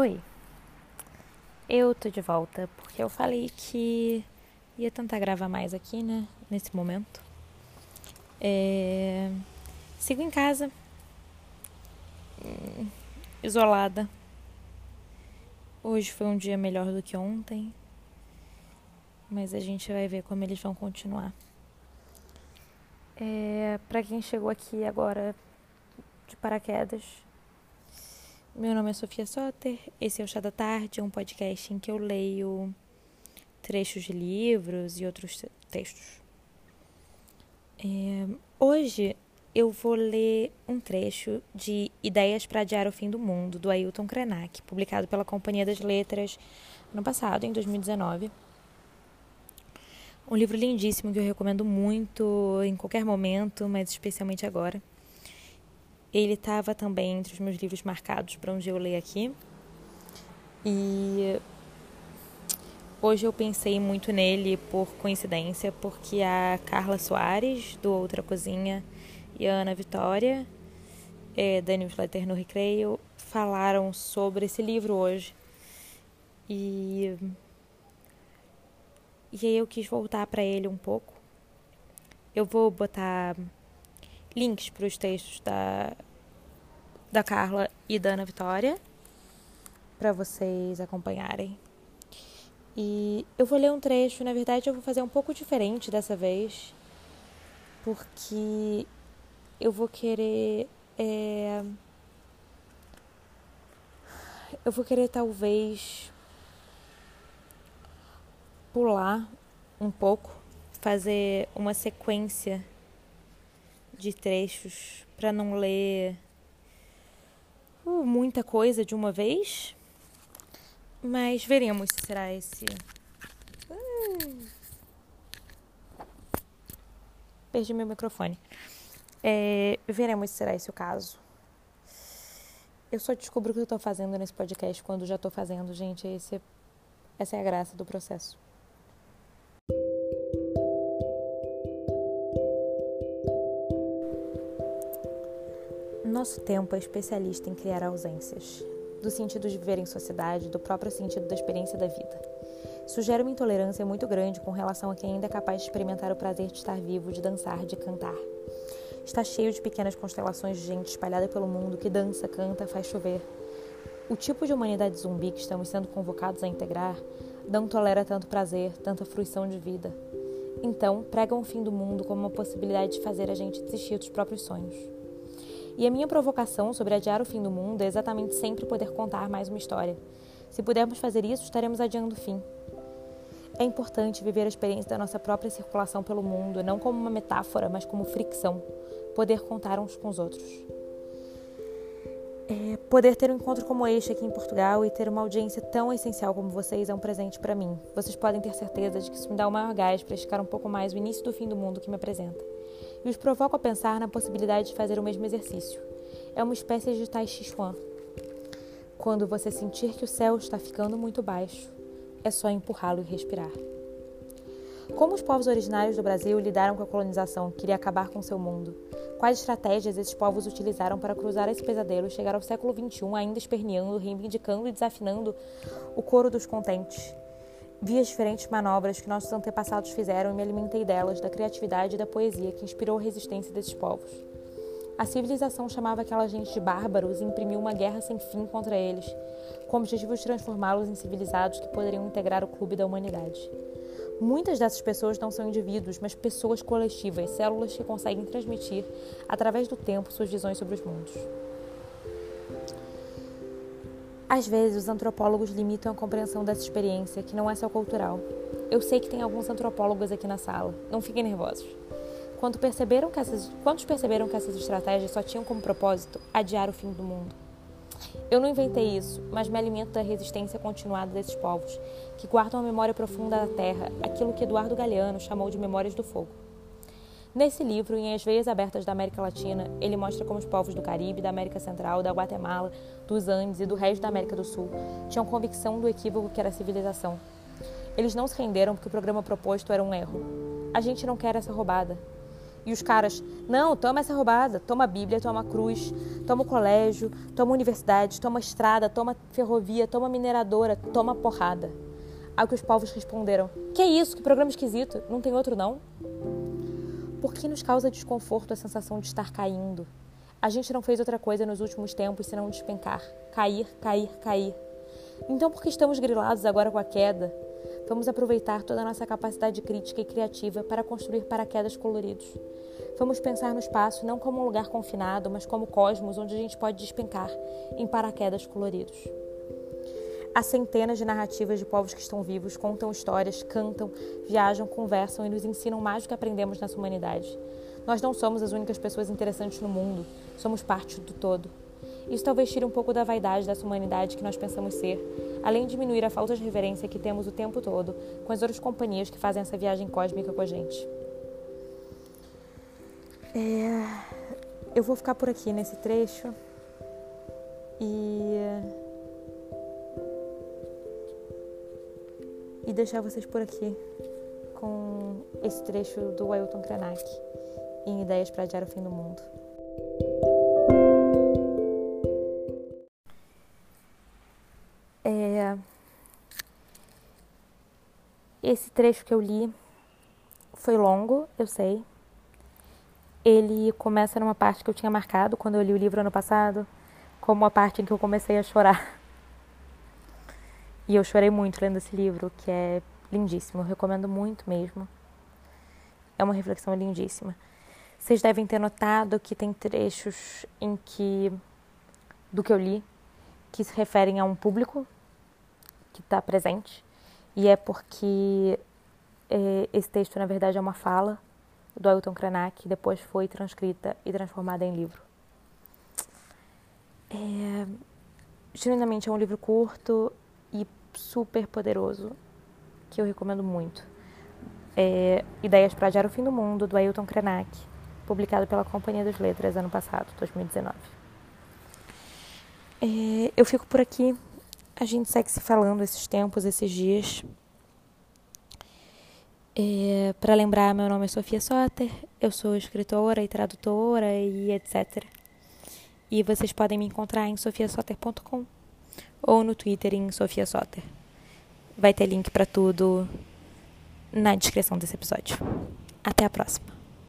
Oi, eu tô de volta porque eu falei que ia tentar gravar mais aqui, né? Nesse momento. É... Sigo em casa, hum, isolada. Hoje foi um dia melhor do que ontem, mas a gente vai ver como eles vão continuar. É... Para quem chegou aqui agora de paraquedas, meu nome é Sofia Soter, esse é o Chá da Tarde, um podcast em que eu leio trechos de livros e outros textos. É, hoje eu vou ler um trecho de Ideias para Adiar o Fim do Mundo, do Ailton Krenak, publicado pela Companhia das Letras no passado, em 2019. Um livro lindíssimo que eu recomendo muito em qualquer momento, mas especialmente agora. Ele estava também entre os meus livros marcados para onde eu ler aqui. E hoje eu pensei muito nele por coincidência, porque a Carla Soares, do Outra Cozinha, e a Ana Vitória, é, da newsletter no Recreio, falaram sobre esse livro hoje. E, e aí eu quis voltar para ele um pouco. Eu vou botar links para os textos da, da Carla e da Ana Vitória para vocês acompanharem. E eu vou ler um trecho, na verdade eu vou fazer um pouco diferente dessa vez, porque eu vou querer. É, eu vou querer talvez pular um pouco, fazer uma sequência de trechos para não ler uh, muita coisa de uma vez, mas veremos se será esse. Uh. Perdi meu microfone. É, veremos se será esse o caso. Eu só descubro o que eu tô fazendo nesse podcast quando já tô fazendo, gente. Esse, essa é a graça do processo. Nosso tempo é especialista em criar ausências, do sentido de viver em sociedade, do próprio sentido da experiência da vida. Sugere uma intolerância muito grande com relação a quem ainda é capaz de experimentar o prazer de estar vivo, de dançar, de cantar. Está cheio de pequenas constelações de gente espalhada pelo mundo que dança, canta, faz chover. O tipo de humanidade zumbi que estamos sendo convocados a integrar não tolera tanto prazer, tanta fruição de vida. Então, pregam o fim do mundo como uma possibilidade de fazer a gente desistir dos próprios sonhos. E a minha provocação sobre adiar o fim do mundo é exatamente sempre poder contar mais uma história. Se pudermos fazer isso, estaremos adiando o fim. É importante viver a experiência da nossa própria circulação pelo mundo, não como uma metáfora, mas como fricção. Poder contar uns com os outros. É, poder ter um encontro como este aqui em Portugal e ter uma audiência tão essencial como vocês é um presente para mim. Vocês podem ter certeza de que isso me dá o maior gás para esticar um pouco mais o início do fim do mundo que me apresenta e os provoco a pensar na possibilidade de fazer o mesmo exercício. É uma espécie de Tai Chi Chuan. Quando você sentir que o céu está ficando muito baixo, é só empurrá-lo e respirar. Como os povos originários do Brasil lidaram com a colonização que queria acabar com seu mundo? Quais estratégias esses povos utilizaram para cruzar esse pesadelo e chegar ao século XXI ainda esperneando, reivindicando e desafinando o coro dos contentes? Vi as diferentes manobras que nossos antepassados fizeram e me alimentei delas, da criatividade e da poesia que inspirou a resistência desses povos. A civilização chamava aquela gente de bárbaros e imprimiu uma guerra sem fim contra eles, com o objetivo de transformá-los em civilizados que poderiam integrar o clube da humanidade. Muitas dessas pessoas não são indivíduos, mas pessoas coletivas, células que conseguem transmitir, através do tempo, suas visões sobre os mundos. Às vezes, os antropólogos limitam a compreensão dessa experiência, que não é só cultural. Eu sei que tem alguns antropólogos aqui na sala, não fiquem nervosos. Quando perceberam que essas, quantos perceberam que essas estratégias só tinham como propósito adiar o fim do mundo? Eu não inventei isso, mas me alimento da resistência continuada desses povos, que guardam a memória profunda da terra, aquilo que Eduardo Galeano chamou de memórias do fogo. Nesse livro, em As Veias Abertas da América Latina, ele mostra como os povos do Caribe, da América Central, da Guatemala, dos Andes e do resto da América do Sul tinham convicção do equívoco que era a civilização. Eles não se renderam porque o programa proposto era um erro. A gente não quer essa roubada. E os caras, não, toma essa roubada, toma a Bíblia, toma a cruz, toma o colégio, toma a universidade, toma a estrada, toma a ferrovia, toma a mineradora, toma a porrada. Ao que os povos responderam: Que é isso? Que programa esquisito? Não tem outro não? Por que nos causa desconforto a sensação de estar caindo? A gente não fez outra coisa nos últimos tempos senão despencar, cair, cair, cair. Então, por que estamos grilados agora com a queda? Vamos aproveitar toda a nossa capacidade crítica e criativa para construir paraquedas coloridos. Vamos pensar no espaço não como um lugar confinado, mas como cosmos onde a gente pode despencar em paraquedas coloridos. Há centenas de narrativas de povos que estão vivos, contam histórias, cantam, viajam, conversam e nos ensinam mais do que aprendemos nessa humanidade. Nós não somos as únicas pessoas interessantes no mundo, somos parte do todo. Isso talvez tire um pouco da vaidade dessa humanidade que nós pensamos ser, além de diminuir a falta de reverência que temos o tempo todo com as outras companhias que fazem essa viagem cósmica com a gente. É... Eu vou ficar por aqui nesse trecho e. E deixar vocês por aqui com esse trecho do Ailton Krenak em Ideias para Adiar o Fim do Mundo. Esse trecho que eu li foi longo, eu sei. Ele começa numa parte que eu tinha marcado quando eu li o livro ano passado, como a parte em que eu comecei a chorar. E eu chorei muito lendo esse livro, que é lindíssimo, eu recomendo muito mesmo. É uma reflexão lindíssima. Vocês devem ter notado que tem trechos em que do que eu li que se referem a um público que está presente e é porque é, esse texto, na verdade, é uma fala do Ailton Krenak, que depois foi transcrita e transformada em livro. É, genuinamente é um livro curto super poderoso, que eu recomendo muito. É, Ideias para Adiar o Fim do Mundo, do Ailton Krenak, publicado pela Companhia das Letras ano passado, 2019. É, eu fico por aqui. A gente segue se falando esses tempos, esses dias. É, Para lembrar, meu nome é Sofia Soter, eu sou escritora e tradutora e etc. E vocês podem me encontrar em sofiasoter.com ou no Twitter em Sofia Soter. Vai ter link para tudo na descrição desse episódio. Até a próxima.